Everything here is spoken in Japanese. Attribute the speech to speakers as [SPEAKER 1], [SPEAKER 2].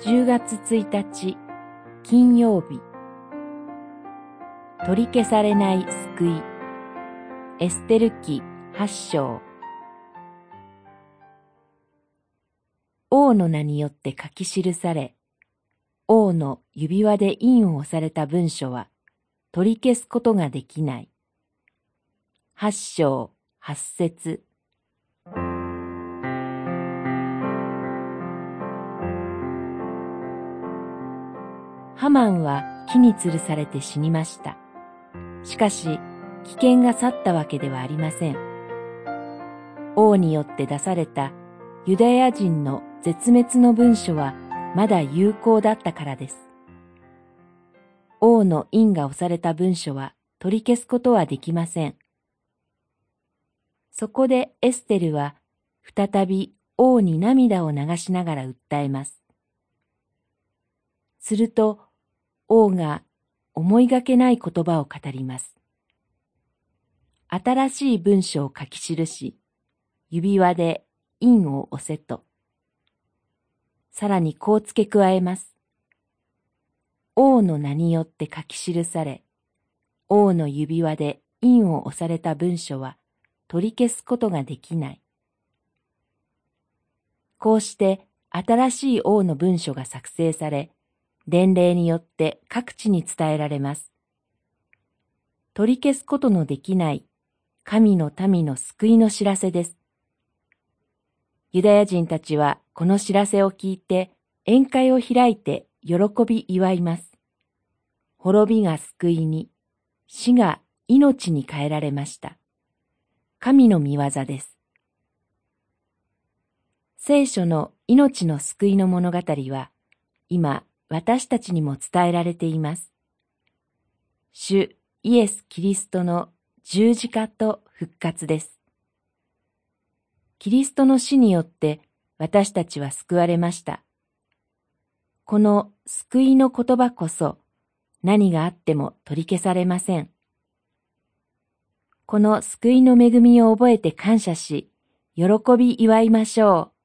[SPEAKER 1] 10月1日金曜日。取り消されない救い。エステル記八章。王の名によって書き記され王の指輪で印を押された文書は取り消すことができない。八章八節。ハマンは木に吊るされて死にました。しかし、危険が去ったわけではありません。王によって出されたユダヤ人の絶滅の文書はまだ有効だったからです。王の印が押された文書は取り消すことはできません。そこでエステルは再び王に涙を流しながら訴えます。すると王が思いがけない言葉を語ります。新しい文章を書き記し、指輪で印を押せと。さらにこう付け加えます。王の名によって書き記され、王の指輪で印を押された文書は取り消すことができない。こうして新しい王の文書が作成され、伝令によって各地に伝えられます。取り消すことのできない神の民の救いの知らせです。ユダヤ人たちはこの知らせを聞いて宴会を開いて喜び祝います。滅びが救いに、死が命に変えられました。神の見業です。聖書の命の救いの物語は、今、私たちにも伝えられています。主イエス・キリストの十字架と復活です。キリストの死によって私たちは救われました。この救いの言葉こそ何があっても取り消されません。この救いの恵みを覚えて感謝し、喜び祝いましょう。